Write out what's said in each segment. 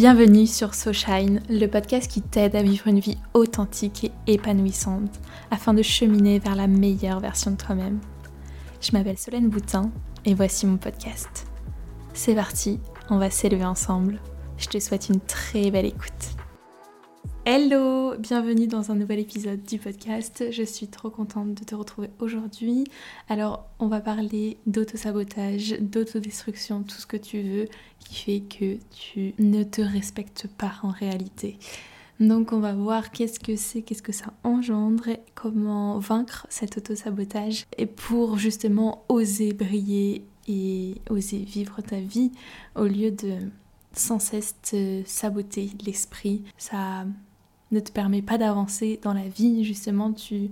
Bienvenue sur So Shine, le podcast qui t'aide à vivre une vie authentique et épanouissante afin de cheminer vers la meilleure version de toi-même. Je m'appelle Solène Boutin et voici mon podcast. C'est parti, on va s'élever ensemble. Je te souhaite une très belle écoute. Hello, bienvenue dans un nouvel épisode du podcast. Je suis trop contente de te retrouver aujourd'hui. Alors, on va parler d'autosabotage, d'autodestruction, tout ce que tu veux qui fait que tu ne te respectes pas en réalité. Donc, on va voir qu'est-ce que c'est, qu'est-ce que ça engendre, comment vaincre cet autosabotage et pour justement oser briller et oser vivre ta vie au lieu de sans cesse te saboter l'esprit. Ça ne te permet pas d'avancer dans la vie, justement, tu,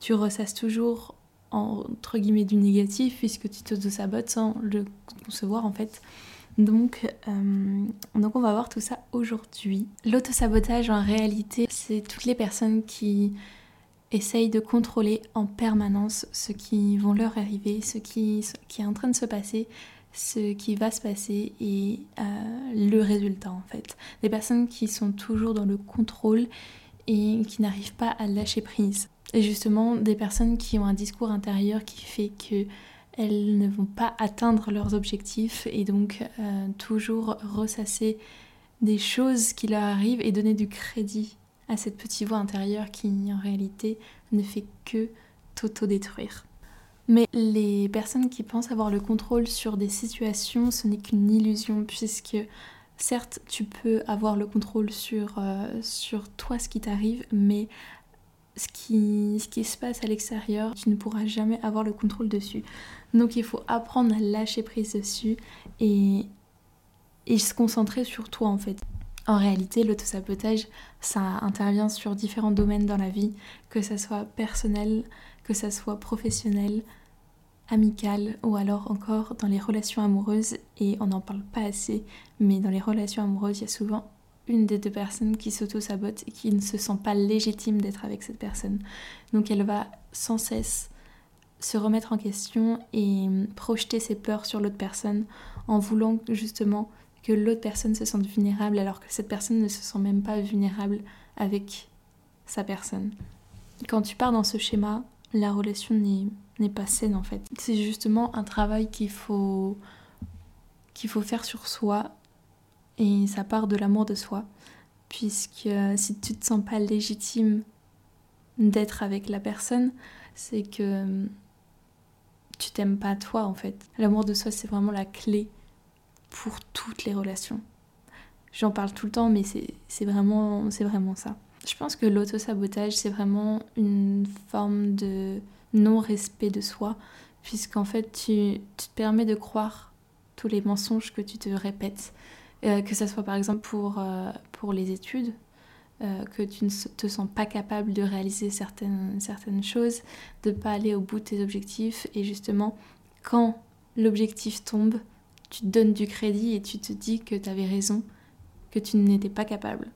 tu ressasses toujours entre guillemets du négatif puisque tu te sabotes sans le concevoir en fait. Donc, euh, donc on va voir tout ça aujourd'hui. L'autosabotage en réalité, c'est toutes les personnes qui essayent de contrôler en permanence ce qui vont leur arriver, ce qui est en train de se passer, ce qui va se passer et euh, le résultat en fait. Des personnes qui sont toujours dans le contrôle et qui n'arrivent pas à lâcher prise. Et justement des personnes qui ont un discours intérieur qui fait que elles ne vont pas atteindre leurs objectifs et donc euh, toujours ressasser des choses qui leur arrivent et donner du crédit à cette petite voix intérieure qui en réalité ne fait que t'autodétruire. Mais les personnes qui pensent avoir le contrôle sur des situations, ce n'est qu'une illusion puisque certes tu peux avoir le contrôle sur, euh, toi, ce qui t'arrive, mais ce qui, ce qui se passe à l'extérieur, tu ne pourras jamais avoir le contrôle dessus. Donc il faut apprendre à lâcher prise dessus et, et se concentrer sur toi en fait. En réalité, l'autosabotage, ça intervient sur différents domaines dans la vie, que ça soit personnel, que ça soit professionnel, amical ou alors encore dans les relations amoureuses. Et on n'en parle pas assez, mais dans les relations amoureuses, il y a souvent une des deux personnes qui s'auto-sabote et qui ne se sent pas légitime d'être avec cette personne. Donc elle va sans cesse se remettre en question et projeter ses peurs sur l'autre personne en voulant justement que l'autre personne se sente vulnérable alors que cette personne ne se sent même pas vulnérable avec sa personne. Quand tu pars dans ce schéma, la relation n'est pas saine en fait. C'est justement un travail qu'il faut, faut faire sur soi et ça part de l'amour de soi. Puisque euh, si tu te sens pas légitime d'être avec la personne, c'est que euh, tu t'aimes pas toi en fait. L'amour de soi c'est vraiment la clé pour toutes les relations. J'en parle tout le temps mais c'est vraiment, vraiment ça. Je pense que l'auto-sabotage, c'est vraiment une forme de non-respect de soi, puisqu'en fait, tu, te permets de croire tous les mensonges que tu te répètes, euh, que ce soit par exemple pour, euh, pour les études, euh, que tu ne te sens pas capable de réaliser certaines, certaines choses, de ne pas aller au bout de tes objectifs, et justement, quand l'objectif tombe, tu te donnes du crédit et tu te dis que tu avais raison, que tu n'étais pas capable.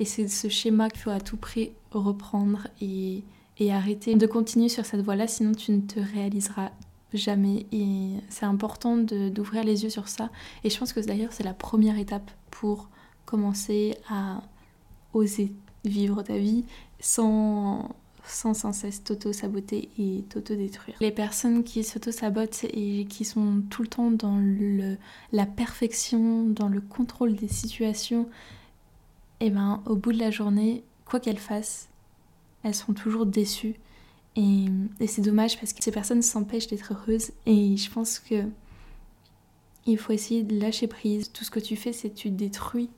Et c'est ce schéma qu'il faut à tout prix reprendre et, et arrêter de continuer sur cette voie-là, sinon tu ne te réaliseras jamais. Et c'est important d'ouvrir les yeux sur ça. Et je pense que d'ailleurs c'est la première étape pour commencer à oser vivre ta vie sans sans cesse t'auto-saboter et t'auto-détruire. Les personnes qui s'auto-sabotent et qui sont tout le temps dans le, la perfection, dans le contrôle des situations, et eh ben au bout de la journée, quoi qu'elles fassent, elles seront toujours déçues. Et, c'est dommage parce que ces personnes s'empêchent d'être heureuses. Et je pense que il faut essayer de lâcher prise. Tout ce que tu fais, c'est tu détruis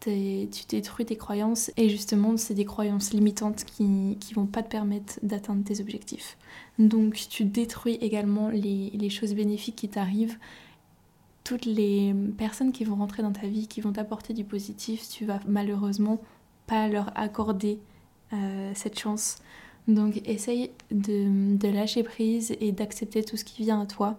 tu détruis tes croyances. Et justement, c'est des croyances limitantes qui ne vont pas te permettre d'atteindre tes objectifs. Donc tu détruis également les, les choses bénéfiques qui t'arrivent toutes les personnes qui vont rentrer dans ta vie, qui vont t'apporter du positif, tu vas malheureusement pas leur accorder euh, cette chance. Donc essaye de, de lâcher prise et d'accepter tout ce qui vient à toi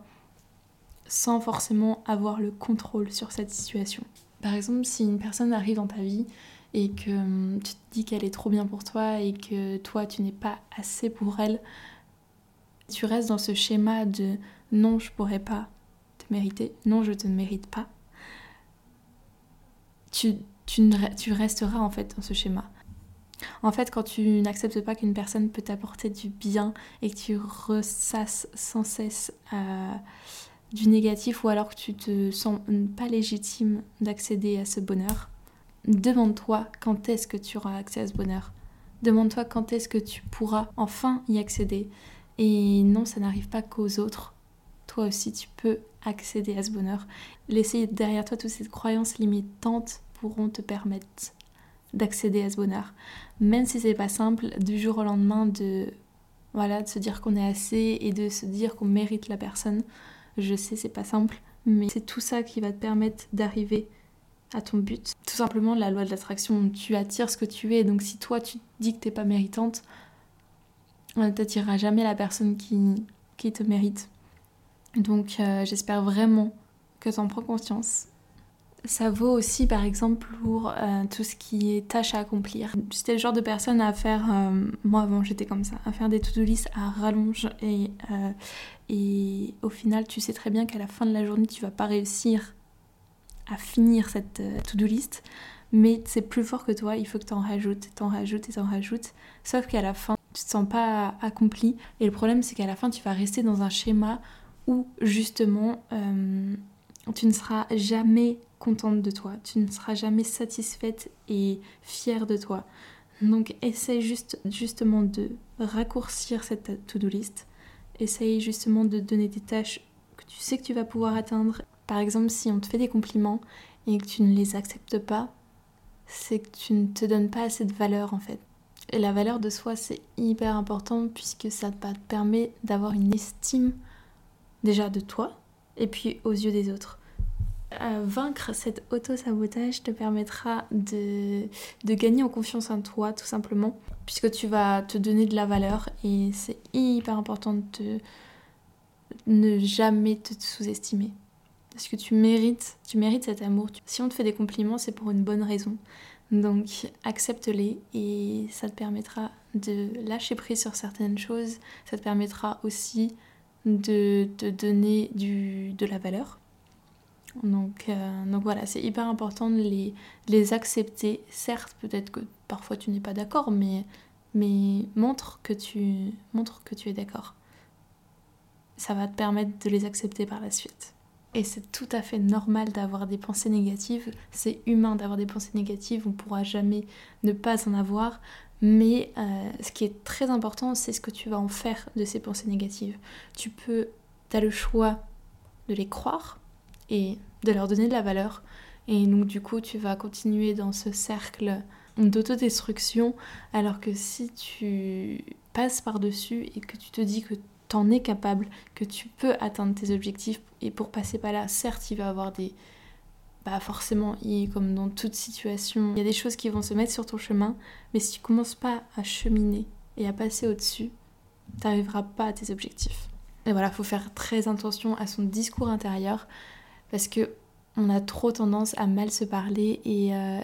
sans forcément avoir le contrôle sur cette situation. Par exemple, si une personne arrive dans ta vie et que hum, tu te dis qu'elle est trop bien pour toi et que toi tu n'es pas assez pour elle, tu restes dans ce schéma de non, je pourrais pas, mériter. Non, je te mérite pas. tu, tu, tu resteras en fait dans ce schéma. En fait, quand tu n'acceptes pas qu'une personne peut t'apporter du bien et que tu ressasses sans cesse euh, du négatif ou alors que tu te sens pas légitime d'accéder à ce bonheur, demande-toi quand est-ce que tu auras accès à ce bonheur. Demande-toi quand est-ce que tu pourras enfin y accéder. Et non, ça n'arrive pas qu'aux autres. Toi aussi, tu peux accéder à ce bonheur. Laisser derrière toi toutes ces croyances limitantes pourront te permettre d'accéder à ce bonheur. Même si c'est pas simple, du jour au lendemain, de, voilà, de se dire qu'on est assez et de se dire qu'on mérite la personne. Je sais, c'est pas simple, mais c'est tout ça qui va te permettre d'arriver à ton but. Tout simplement, la loi de l'attraction, tu attires ce que tu es. Donc si toi, tu dis que t'es pas méritante, euh, t'attireras jamais la personne qui, te mérite. Donc euh, j'espère vraiment que tu en prends conscience ça vaut aussi par exemple pour euh, tout ce qui est tâches à accomplir. J'étais le genre de personne à faire, euh, moi avant j'étais comme ça, à faire des to-do list à rallonge et, euh, et au final tu sais très bien qu'à la fin de la journée tu vas pas réussir à finir cette to-do list, mais c'est plus fort que toi, il faut que tu en rajoutes, t'en rajoutes et t'en rajoutes, sauf qu'à la fin tu te sens pas accompli et le problème c'est qu'à la fin tu vas rester dans un schéma où justement tu ne seras jamais contente de toi, tu ne seras jamais satisfaite et fière de toi. Donc essaye juste, justement de raccourcir cette to-do list. Essaye justement de donner des tâches que tu sais que tu vas pouvoir atteindre. Par exemple, si on te fait des compliments et que tu ne les acceptes pas, c'est que tu ne te donnes pas assez de valeur en fait. Et la valeur de soi, c'est hyper important puisque ça te permet d'avoir une estime déjà de toi et puis aux yeux des autres vaincre cet auto-sabotage te permettra de, de, gagner en confiance en toi, tout simplement, puisque tu vas te donner de la valeur et c'est hyper important de ne jamais te sous-estimer. Parce que tu mérites, tu mérites cet amour. Si on te fait des compliments, c'est pour une bonne raison. Donc accepte-les et ça te permettra de lâcher prise sur certaines choses. Ça te permettra aussi de te donner du, de la valeur donc, euh, donc voilà, c'est hyper important de les, les accepter. Certes, peut-être que parfois tu n'es pas d'accord, mais, mais montre, que tu, montre que tu es d'accord. Ça va te permettre de les accepter par la suite. Et c'est tout à fait normal d'avoir des pensées négatives. C'est humain d'avoir des pensées négatives. On ne pourra jamais ne pas en avoir. Mais euh, ce qui est très important, c'est ce que tu vas en faire de ces pensées négatives. Tu peux, tu as le choix de les croire et de leur donner de la valeur. Et donc du coup, tu vas continuer dans ce cercle d'autodestruction, alors que si tu passes par-dessus et que tu te dis que t'en es capable, que tu peux atteindre tes objectifs, et pour passer par là, certes, il va y avoir des... Bah forcément, comme dans toute situation, il y a des choses qui vont se mettre sur ton chemin, mais si tu commences pas à cheminer et à passer au-dessus, t'arriveras pas à tes objectifs. Et voilà, faut faire très attention à son discours intérieur, parce que on a trop tendance à mal se parler et, euh,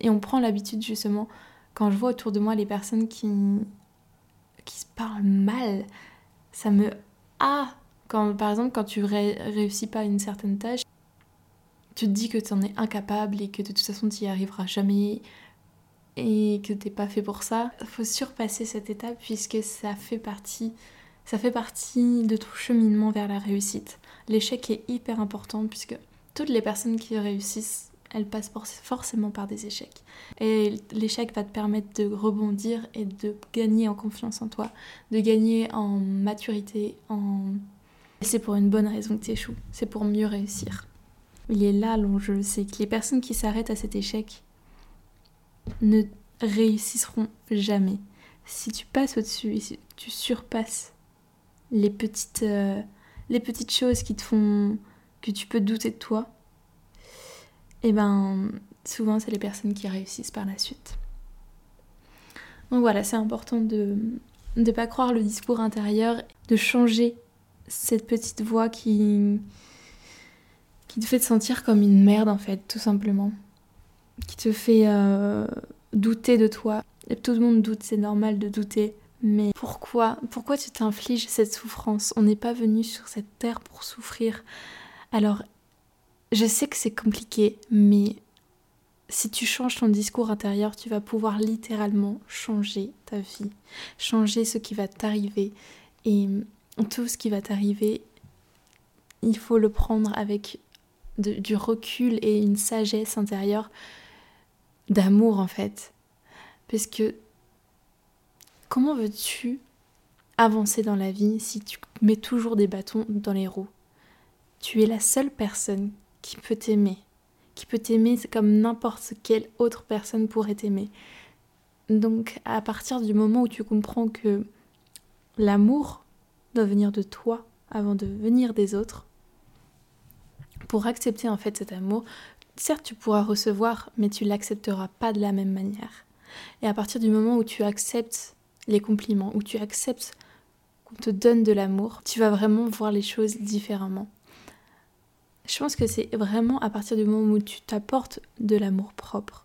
et on prend l'habitude justement quand je vois autour de moi les personnes qui, qui se parlent mal, ça me ah quand par exemple quand tu réussis pas une certaine tâche, tu te dis que tu en es incapable et que de toute façon tu y arriveras jamais et que t'es pas fait pour ça. Faut surpasser cette étape puisque ça fait partie ça fait partie de ton cheminement vers la réussite. L'échec est hyper important puisque toutes les personnes qui réussissent, elles passent forcément par des échecs. Et l'échec va te permettre de rebondir et de gagner en confiance en toi, de gagner en maturité, en... c'est pour une bonne raison que tu échoues, c'est pour mieux réussir. Il est là l'enjeu, c'est que les personnes qui s'arrêtent à cet échec ne réussiront jamais. Si tu passes au-dessus et si tu surpasses les petites, euh, les petites choses qui te font que tu peux douter de toi, et eh ben souvent c'est les personnes qui réussissent par la suite. Donc voilà, c'est important de ne pas croire le discours intérieur, de changer cette petite voix qui, qui te fait te sentir comme une merde en fait, tout simplement. Qui te fait euh, douter de toi. Et tout le monde doute, c'est normal de douter. Mais pourquoi Pourquoi tu t'infliges cette souffrance? On n'est pas venu sur cette terre pour souffrir. Alors, je sais que c'est compliqué, mais si tu changes ton discours intérieur, tu vas pouvoir littéralement changer ta vie, changer ce qui va t'arriver. Et tout ce qui va t'arriver, il faut le prendre avec du recul et une sagesse intérieure d'amour en fait. Parce que comment veux-tu avancer dans la vie si tu mets toujours des bâtons dans les roues? Tu es la seule personne qui peut t'aimer, qui peut t'aimer comme n'importe quelle autre personne pourrait t'aimer. Donc à partir du moment où tu comprends que l'amour doit venir de toi avant de venir des autres, pour accepter en fait cet amour, certes tu pourras recevoir, mais tu l'accepteras pas de la même manière. Et à partir du moment où tu acceptes les compliments, où tu acceptes qu'on te donne de l'amour, tu vas vraiment voir les choses différemment. Je pense que c'est vraiment à partir du moment où tu t'apportes de l'amour propre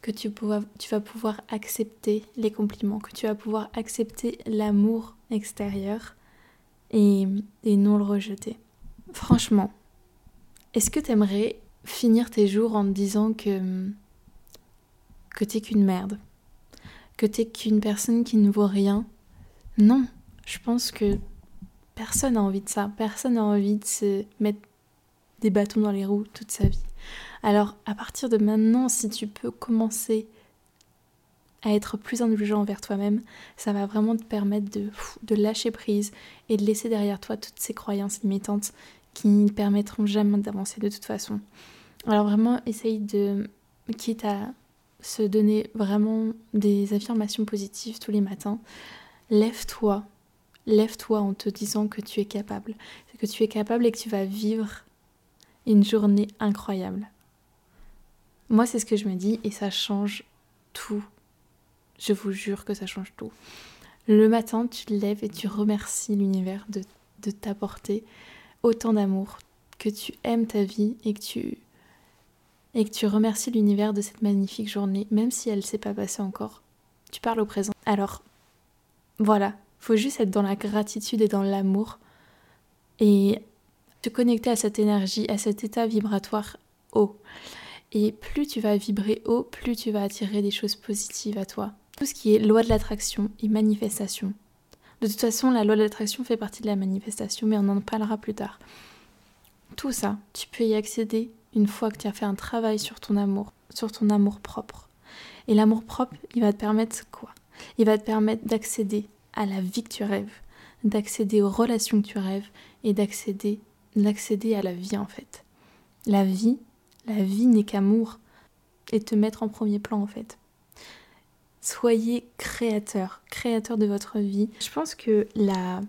que tu, tu, vas pouvoir accepter les compliments, que tu vas pouvoir accepter l'amour extérieur et, et non le rejeter. Franchement, est-ce que tu aimerais finir tes jours en te disant que que t'es qu'une merde, que t'es qu'une personne qui ne vaut rien Non, je pense que personne n'a envie de ça. Personne n'a envie de se mettre des bâtons dans les roues toute sa vie. Alors, à partir de maintenant, si tu peux commencer à être plus indulgent envers toi-même, ça va vraiment te permettre de, de lâcher prise et de laisser derrière toi toutes ces croyances limitantes qui ne permettront jamais d'avancer de toute façon. Alors vraiment, essaye de, quitte à se donner vraiment des affirmations positives tous les matins, lève-toi, lève-toi en te disant que tu es capable, que tu es capable et que tu vas vivre une journée incroyable. Moi, c'est ce que je me dis et ça change tout. Je vous jure que ça change tout. Le matin, tu lèves et tu remercies l'univers de, de t'apporter autant d'amour, que tu aimes ta vie et que tu et que tu remercies l'univers de cette magnifique journée, même si elle ne s'est pas passée encore. Tu parles au présent. Alors, voilà, faut juste être dans la gratitude et dans l'amour et te connecter à cette énergie, à cet état vibratoire haut. Et plus tu vas vibrer haut, plus tu vas attirer des choses positives à toi. Tout ce qui est loi de l'attraction et manifestation. De toute façon, la loi de l'attraction fait partie de la manifestation, mais on en parlera plus tard. Tout ça, tu peux y accéder une fois que tu as fait un travail sur ton amour, sur ton amour propre. Et l'amour propre, il va te permettre quoi? Il va te permettre d'accéder à la vie que tu rêves, d'accéder aux relations que tu rêves et d'accéder d'accéder à la vie en fait. La vie, la vie n'est qu'amour et te mettre en premier plan en fait. Soyez créateur, créateur de votre vie. Je pense que la,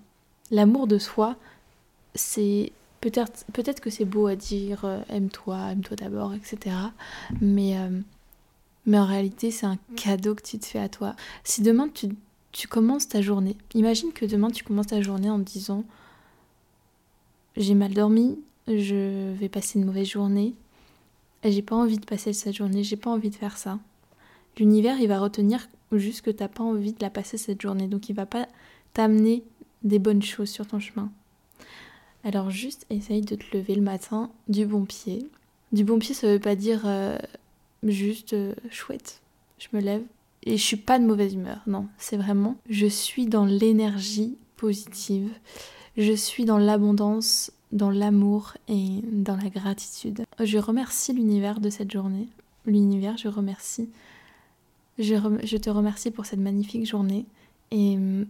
l'amour de soi, c'est peut-être, que c'est beau à dire euh, aime-toi, aime-toi d'abord, etc. Mais, euh, mais en réalité, c'est un cadeau que tu te fais à toi. Si demain tu, tu commences ta journée, imagine que demain tu commences ta journée en te disant j'ai mal dormi, je vais passer une mauvaise journée, j'ai pas envie de passer cette journée, j'ai pas envie de faire ça l'univers il va retenir juste que t'as pas envie de la passer cette journée, donc il va pas t'amener des bonnes choses sur ton chemin. Alors juste essaye de te lever le matin du bon pied. Du bon pied ça veut pas dire euh, juste euh, chouette, je me lève et je suis pas de mauvaise humeur. Non, c'est vraiment je suis dans l'énergie positive. Je suis dans l'abondance, dans l'amour et dans la gratitude. Je remercie l'univers de cette journée. L'univers, je remercie je, te remercie pour cette magnifique journée. Et hum,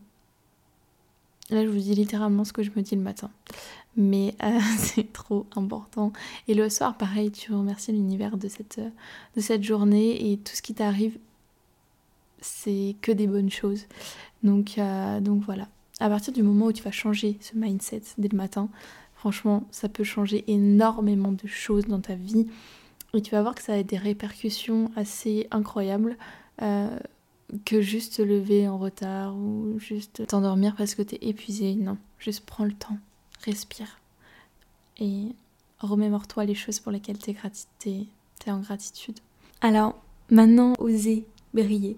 là, je vous dis littéralement ce que je me dis le matin. Mais euh, c'est trop important. Et le soir, pareil, tu remercies l'univers de cette, de cette journée et tout ce qui t'arrive, c'est que des bonnes choses. Donc, euh, donc voilà. À partir du moment où tu vas changer ce mindset dès le matin, franchement, ça peut changer énormément de choses dans ta vie. Et tu vas voir que ça a des répercussions assez incroyables. Euh, que juste te lever en retard ou juste t'endormir parce que t'es épuisé. Non, juste prends le temps, respire et remémore-toi les choses pour lesquelles es, es en gratitude. Alors maintenant, osez briller,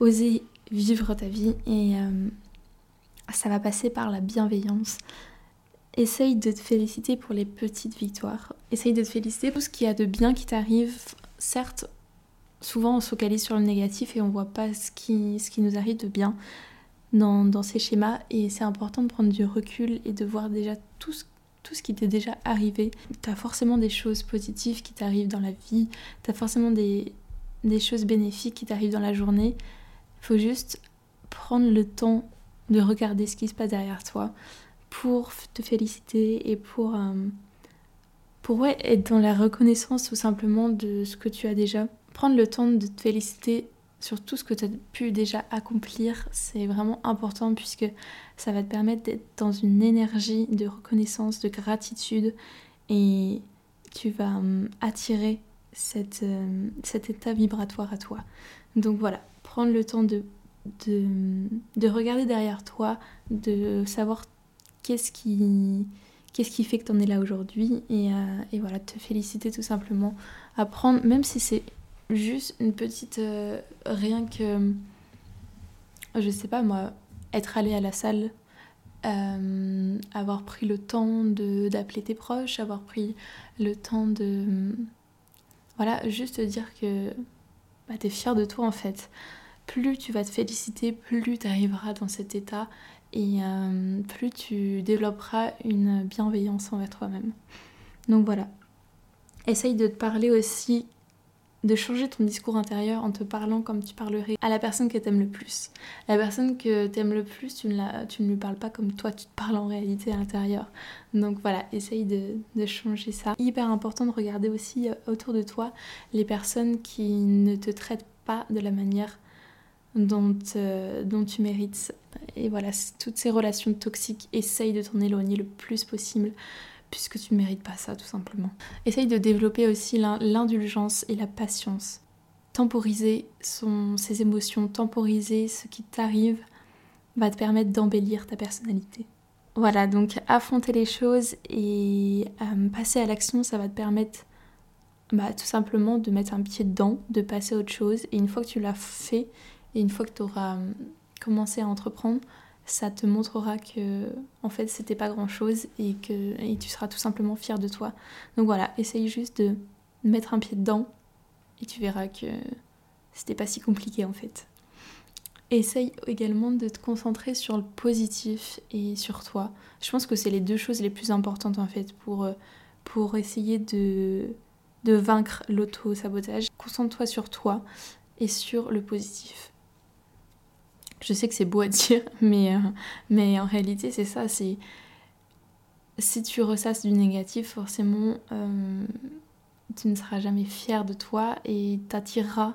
osez vivre ta vie et euh, ça va passer par la bienveillance. Essaye de te féliciter pour les petites victoires. Essaye de te féliciter pour ce qu'il y a de bien qui t'arrive, certes souvent on se focalise sur le négatif et on voit pas ce qui, ce qui nous arrive de bien dans, ces schémas et c'est important de prendre du recul et de voir déjà tout ce, tout ce qui t'est déjà arrivé. Tu as forcément des choses positives qui t'arrivent dans la vie, tu as forcément des, des choses bénéfiques qui t'arrivent dans la journée. Faut juste prendre le temps de regarder ce qui se passe derrière toi pour te féliciter et pour, euh, pour ouais, être dans la reconnaissance tout simplement de ce que tu as déjà. Prendre le temps de te féliciter sur tout ce que tu as pu déjà accomplir, c'est vraiment important puisque ça va te permettre d'être dans une énergie de reconnaissance, de gratitude et tu vas euh, attirer euh, cet état vibratoire à toi. Donc voilà, prendre le temps de, de, regarder derrière toi, de savoir qu'est-ce qui, qu'est-ce qui fait que tu en es là aujourd'hui et, euh, et, voilà, te féliciter tout simplement. Apprendre, même si c'est juste une petite. Euh, rien que. Je sais pas moi, être allé à la salle, euh, avoir pris le temps d'appeler tes proches, avoir pris le temps de. Voilà, juste dire que bah, tu es fier de toi en fait. Plus tu vas te féliciter, plus tu arriveras dans cet état et euh, plus tu développeras une bienveillance envers toi-même. Donc voilà. Essaye de te parler aussi de changer ton discours intérieur en te parlant comme tu parlerais à la personne que t'aimes le plus. La personne que t'aimes le plus, tu ne, lui parles pas comme toi, tu te parles en réalité à l'intérieur. Donc voilà, essaye de, de, changer ça. Hyper important de regarder aussi euh, autour de toi les personnes qui ne te traitent pas de la manière dont, euh, dont tu mérites. Et voilà, toutes ces relations toxiques, essaye de t'en éloigner le plus possible puisque tu ne mérites pas ça tout simplement. Essaye de développer aussi l'indulgence et la patience. Temporiser ses émotions, temporiser ce qui t'arrive va te permettre d'embellir ta personnalité. Voilà, donc affronter les choses et euh, passer à l'action, ça va te permettre bah, tout simplement de mettre un pied dedans, de passer à autre chose. Et une fois que tu l'as fait, et une fois que tu auras euh, commencé à entreprendre, ça te montrera que en fait c'était pas grand chose et que et tu seras tout simplement fier de toi. Donc voilà, essaye juste de mettre un pied dedans et tu verras que c'était pas si compliqué en fait. Essaye également de te concentrer sur le positif et sur toi. Je pense que c'est les deux choses les plus importantes en fait pour, pour essayer de, de vaincre l'auto-sabotage. Concentre-toi sur toi et sur le positif. Je sais que c'est beau à dire, mais, euh, mais en réalité, c'est ça. C'est si tu ressasses du négatif, forcément, euh, tu ne seras jamais fier de toi et t'attireras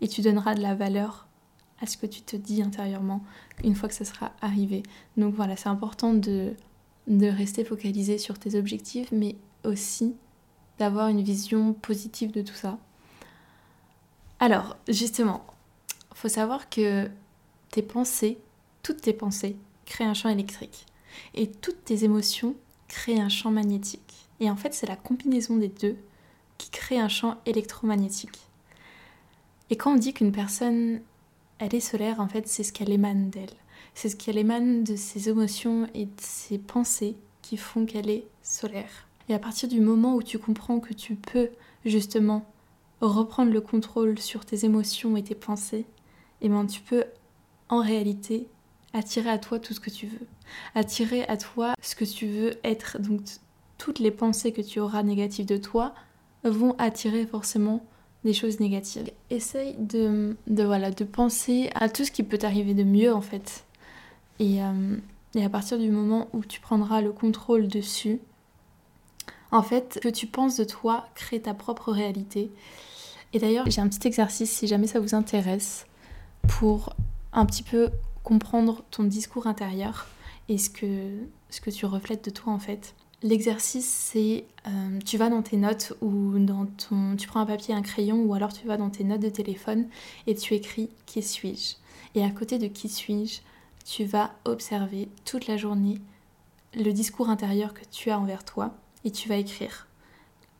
et tu donneras de la valeur à ce que tu te dis intérieurement une fois que ça sera arrivé. Donc voilà, c'est important de, de rester focalisé sur tes objectifs, mais aussi d'avoir une vision positive de tout ça. Alors, justement, faut savoir que tes pensées, toutes tes pensées, créent un champ électrique. Et toutes tes émotions créent un champ magnétique. Et en fait, c'est la combinaison des deux qui crée un champ électromagnétique. Et quand on dit qu'une personne, elle est solaire, en fait, c'est ce qu'elle émane d'elle. C'est ce qu'elle émane de ses émotions et de ses pensées qui font qu'elle est solaire. Et à partir du moment où tu comprends que tu peux justement reprendre le contrôle sur tes émotions et tes pensées, et eh ben tu peux en réalité attirer à toi tout ce que tu veux. Attirer à toi ce que tu veux être. Donc toutes les pensées que tu auras négatives de toi vont attirer forcément des choses négatives. Essaye de, voilà, de penser à tout ce qui peut t'arriver de mieux en fait. Et, euh, et à partir du moment où tu prendras le contrôle dessus, en fait, ce que tu penses de toi crée ta propre réalité. Et d'ailleurs, j'ai un petit exercice si jamais ça vous intéresse pour un petit peu comprendre ton discours intérieur et ce que, ce que tu reflètes de toi en fait. L'exercice, c'est euh, tu vas dans tes notes ou dans ton, tu prends un papier un crayon ou alors tu vas dans tes notes de téléphone et tu écris qui suis-je? Et à côté de qui suis-je, tu vas observer toute la journée le discours intérieur que tu as envers toi et tu vas écrire.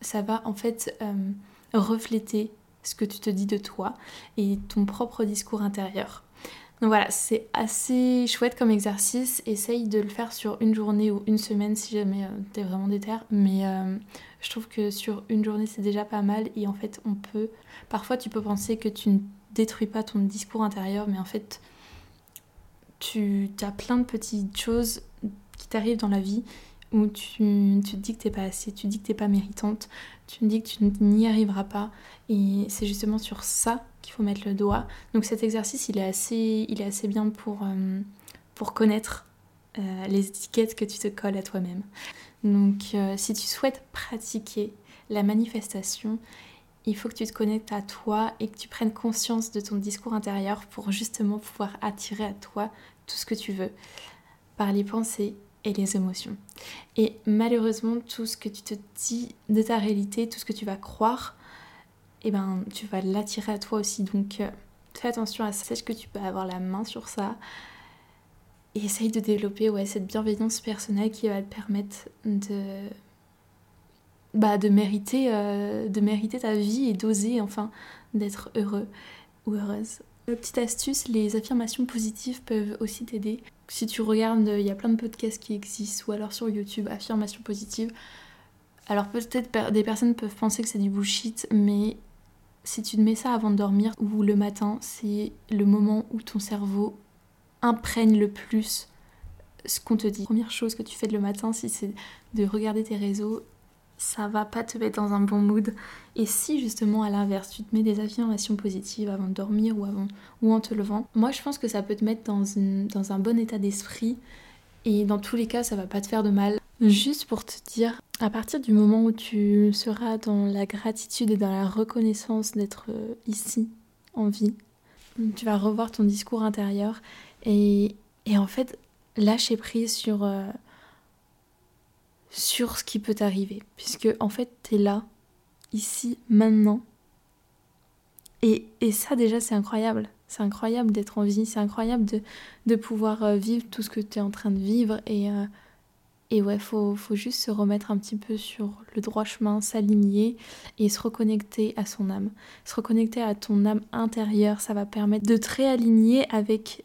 Ça va en fait euh, refléter ce que tu te dis de toi et ton propre discours intérieur. Donc voilà, c'est assez chouette comme exercice. Essaye de le faire sur une journée ou une semaine si jamais tu t'es vraiment déter. Mais je trouve que sur une journée c'est déjà pas mal. Et en fait, on peut. Parfois, tu peux penser que tu ne détruis pas ton discours intérieur, mais en fait, tu as plein de petites choses qui t'arrivent dans la vie où tu, te dis que t'es pas assez, tu dis que t'es pas méritante, tu te dis que tu n'y arriveras pas. Et c'est justement sur ça qu'il faut mettre le doigt. Donc cet exercice, il est assez, il est assez bien pour, euh, pour connaître euh, les étiquettes que tu te colles à toi-même. Donc euh, si tu souhaites pratiquer la manifestation, il faut que tu te connectes à toi et que tu prennes conscience de ton discours intérieur pour justement pouvoir attirer à toi tout ce que tu veux par les pensées et les émotions. Et malheureusement, tout ce que tu te dis de ta réalité, tout ce que tu vas croire, eh ben, tu vas l'attirer à toi aussi. Donc, euh, fais attention à ça. Sache que tu peux avoir la main sur ça. Et essaye de développer ouais, cette bienveillance personnelle qui va te permettre de, bah, de, mériter, euh, de mériter ta vie et d'oser enfin d'être heureux ou heureuse. Petite astuce, les affirmations positives peuvent aussi t'aider. Si tu regardes, il y a plein de podcasts qui existent, ou alors sur YouTube, affirmations positives. Alors peut-être des personnes peuvent penser que c'est du bullshit, mais si tu te mets ça avant de dormir ou le matin, c'est le moment où ton cerveau imprègne le plus ce qu'on te dit. Première chose que tu fais le matin, si c'est de regarder tes réseaux, ça va pas te mettre dans un bon mood. Et si justement à l'inverse, tu te mets des affirmations positives avant de dormir ou, avant, ou en te levant, moi je pense que ça peut te mettre dans, un bon état d'esprit. Et dans tous les cas, ça va pas te faire de mal. Juste pour te dire, à partir du moment où tu seras dans la gratitude et dans la reconnaissance d'être euh, ici, en vie, tu vas revoir ton discours intérieur et, et en fait lâcher prise sur, euh, sur ce qui peut t'arriver. Puisque en fait, tu es là, ici, maintenant. Et, et ça déjà, c'est incroyable. C'est incroyable d'être en vie, c'est incroyable de, de pouvoir euh, vivre tout ce que tu es en train de vivre. Et, et ouais, faut, faut juste se remettre un petit peu sur le droit chemin, s'aligner et se reconnecter à son âme. Se reconnecter à ton âme intérieure, ça va permettre de te réaligner avec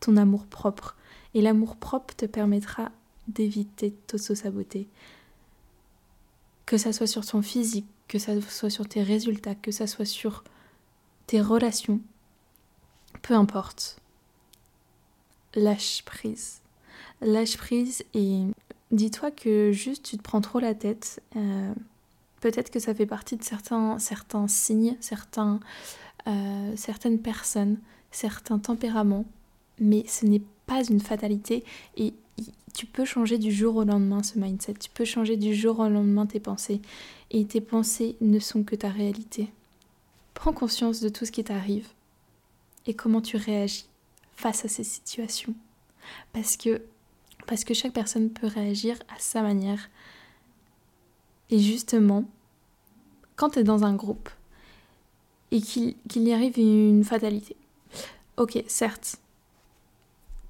ton amour propre. Et l'amour propre te permettra d'éviter de t'auto-saboter. Que ça soit sur ton physique, que ça soit sur tes résultats, que ça soit sur tes relations, peu importe. Lâche prise. Lâche prise et dis-toi que juste tu te prends trop la tête. Euh, peut-être que ça fait partie de certains, certains signes, certains, euh, certaines personnes, certains tempéraments, mais ce n'est pas une fatalité et tu peux changer du jour au lendemain ce mindset, tu peux changer du jour au lendemain tes pensées. Et tes pensées ne sont que ta réalité. Prends conscience de tout ce qui t'arrive et comment tu réagis face à ces situations. Parce que, parce que chaque personne peut réagir à sa manière. Et justement, quand tu es dans un groupe et qu'il y arrive une fatalité, ok, certes,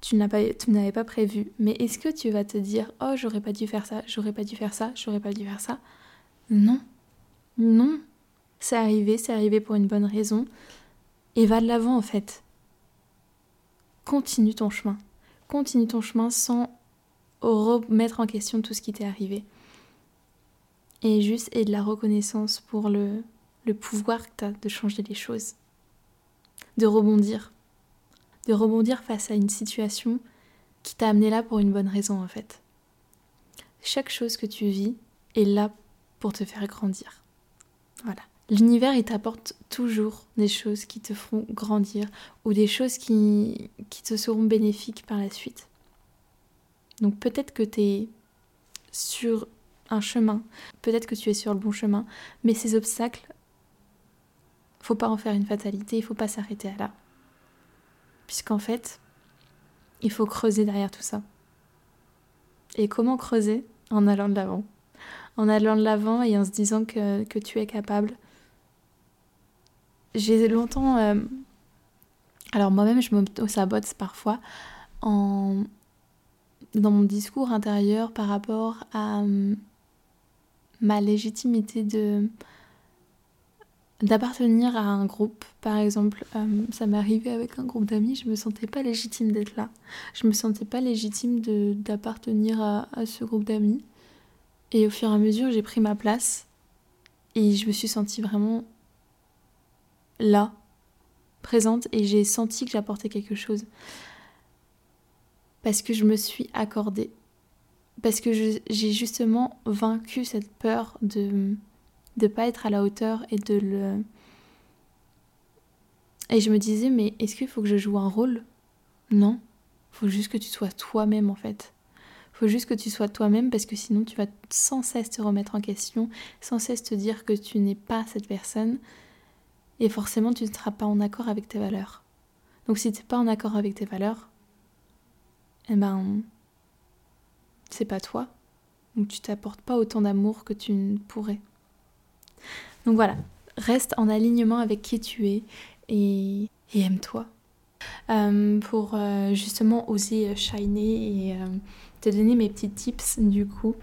tu n'avais pas prévu. Mais est-ce que tu vas te dire oh j'aurais pas dû faire ça, j'aurais pas dû faire ça, j'aurais pas dû faire ça? Non, non. C'est arrivé, c'est arrivé pour une bonne raison. Et va de l'avant en fait. Continue ton chemin. Continue ton chemin sans remettre en question tout ce qui t'est arrivé. Et juste et de la reconnaissance pour le, pouvoir que tu as de changer les choses. De rebondir de rebondir face à une situation qui t'a amené là pour une bonne raison en fait. Chaque chose que tu vis est là pour te faire grandir. Voilà. L'univers, il t'apporte toujours des choses qui te feront grandir ou des choses qui te seront bénéfiques par la suite. Donc peut-être que tu es sur un chemin, peut-être que tu es sur le bon chemin, mais ces obstacles, faut pas en faire une fatalité, il faut pas s'arrêter à là puisqu'en fait, il faut creuser derrière tout ça. Et comment creuser? En allant de l'avant. En allant de l'avant et en se disant que, tu es capable. J'ai longtemps... Euh, alors moi-même, je me sabote parfois en, dans mon discours intérieur par rapport à euh, ma légitimité de d'appartenir à un groupe. Par exemple, euh, ça m'est arrivé avec un groupe d'amis, je me sentais pas légitime d'être là. Je me sentais pas légitime d'appartenir à, à ce groupe d'amis. Et au fur et à mesure, j'ai pris ma place et je me suis sentie vraiment là, présente, et j'ai senti que j'apportais quelque chose. Parce que je me suis accordée. Parce que j'ai justement vaincu cette peur de ne pas être à la hauteur et de le... Et je me disais, mais est-ce qu'il faut que je joue un rôle? Non. Faut juste que tu sois toi-même en fait. Faut juste que tu sois toi-même parce que sinon tu vas sans cesse te remettre en question, sans cesse te dire que tu n'es pas cette personne et forcément tu ne seras pas en accord avec tes valeurs. Donc si tu n'es pas en accord avec tes valeurs, eh ben c'est pas toi. Donc tu t'apportes pas autant d'amour que tu ne pourrais. Donc voilà, reste en alignement avec qui tu es et, aime-toi. Euh, pour euh, justement oser shiner et euh, te donner mes petits tips du coup,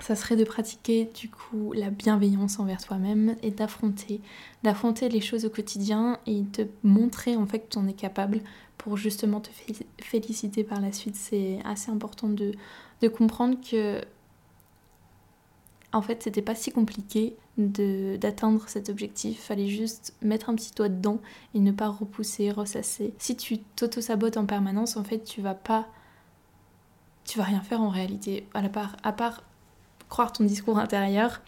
ça serait de pratiquer du coup la bienveillance envers toi-même et d'affronter, d'affronter les choses au quotidien et de montrer en fait que tu en es capable pour justement te féliciter par la suite. C'est assez important de, de comprendre que en fait c'était pas si compliqué d'atteindre cet objectif. Fallait juste mettre un petit doigt dedans et ne pas repousser, ressasser. Si tu t'auto-sabotes en permanence, en fait tu vas pas tu vas rien faire en réalité. À, part, à part croire ton discours intérieur.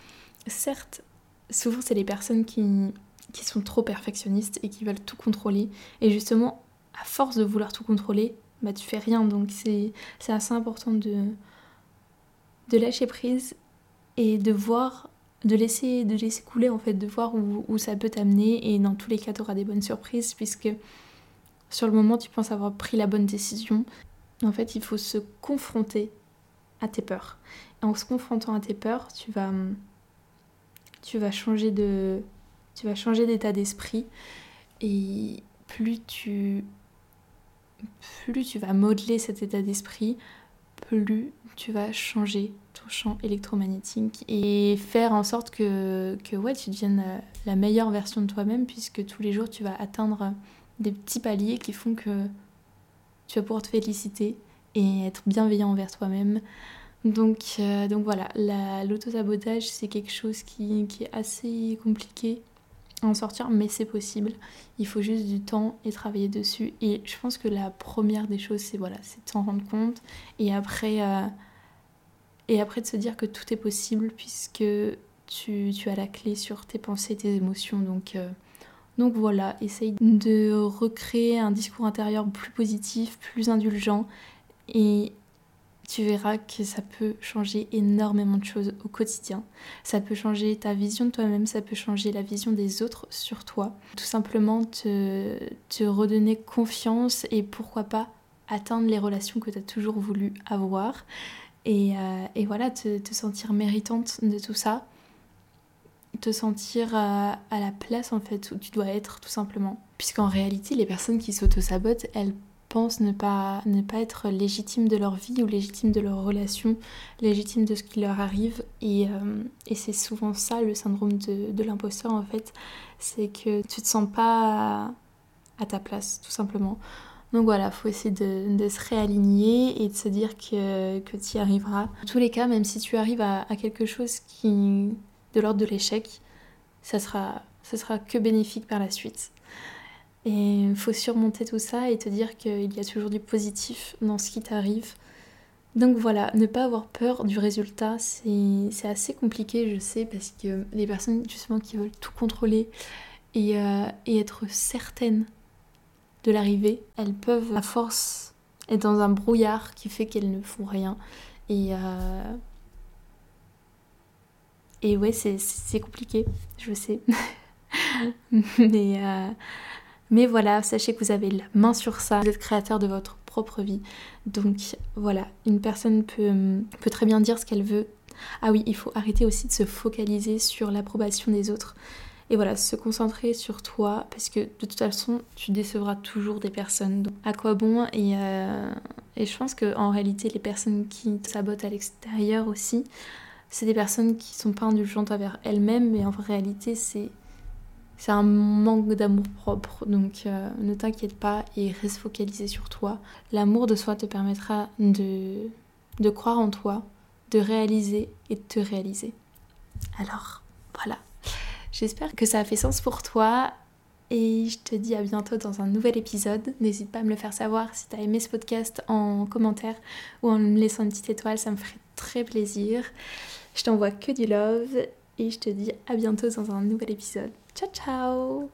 Certes, souvent c'est les personnes qui, sont trop perfectionnistes et qui veulent tout contrôler. Et justement, à force de vouloir tout contrôler, bah tu fais rien. Donc c'est assez important de, de lâcher prise et de voir, de laisser, de laisser couler en fait, de voir où, où ça peut t'amener. Et dans tous les cas, tu auras des bonnes surprises puisque sur le moment, tu penses avoir pris la bonne décision. En fait, il faut se confronter à tes peurs. En se confrontant à tes peurs, tu vas, changer de, tu vas changer d'état d'esprit et plus tu, plus tu vas modeler cet état d'esprit, plus tu vas changer ton champ électromagnétique et faire en sorte que, que tu deviennes la meilleure version de toi-même puisque tous les jours tu vas atteindre des petits paliers qui font que tu vas pouvoir te féliciter et être bienveillant envers toi-même. Donc, euh, donc voilà, l'auto-sabotage, c'est quelque chose qui, est assez compliqué à en sortir, mais c'est possible. Il faut juste du temps et travailler dessus. Et je pense que la première des choses, c'est voilà, de s'en rendre compte. Et après, euh, et de se dire que tout est possible puisque tu, tu, as la clé sur tes pensées, tes émotions. Donc, euh, donc voilà, essaye de recréer un discours intérieur plus positif, plus indulgent et tu verras que ça peut changer énormément de choses au quotidien. Ça peut changer ta vision de toi-même, ça peut changer la vision des autres sur toi. Tout simplement te, te redonner confiance et pourquoi pas atteindre les relations que tu as toujours voulu avoir. Et, euh, et voilà, te, te, sentir méritante de tout ça. Te sentir à, à la place en fait où tu dois être tout simplement. Puisqu'en réalité, les personnes qui s'auto-sabotent, elles pensent ne pas, ne pas être légitimes de leur vie ou légitimes de leur relation, légitimes de ce qui leur arrive. Et, euh, et c'est souvent ça le syndrome de, l'imposteur en fait, c'est que tu te sens pas à ta place tout simplement. Donc voilà, faut essayer de, se réaligner et de se dire que, que tu y arriveras. En tous les cas, même si tu arrives à, à quelque chose qui de l'ordre de l'échec, ça sera, ça sera que bénéfique par la suite. Et il faut surmonter tout ça et te dire qu'il y a toujours du positif dans ce qui t'arrive. Donc voilà, ne pas avoir peur du résultat, c'est assez compliqué, je sais, parce que les personnes justement qui veulent tout contrôler et, euh, et être certaines de l'arrivée, elles peuvent à force être dans un brouillard qui fait qu'elles ne font rien. Et, euh, et ouais, c'est compliqué, je sais. Mais euh, mais voilà, sachez que vous avez la main sur ça, vous êtes créateur de votre propre vie. Donc voilà, une personne peut, peut très bien dire ce qu'elle veut. Ah oui, il faut arrêter aussi de se focaliser sur l'approbation des autres. Et voilà, se concentrer sur toi, parce que de toute façon, tu décevras toujours des personnes. Donc, à quoi bon? Et, euh, et je pense qu'en réalité, les personnes qui sabotent à l'extérieur aussi, c'est des personnes qui sont pas indulgentes envers elles-mêmes, mais en réalité, c'est c'est un manque d'amour propre. Donc euh, ne t'inquiète pas et reste focalisé sur toi. L'amour de soi te permettra de, de croire en toi, de réaliser et de te réaliser. Alors voilà. J'espère que ça a fait sens pour toi et je te dis à bientôt dans un nouvel épisode. N'hésite pas à me le faire savoir si tu as aimé ce podcast en commentaire ou en me laissant une petite étoile, ça me ferait très plaisir. Je t'envoie que du love et je te dis à bientôt dans un nouvel épisode. Ciao, ciao.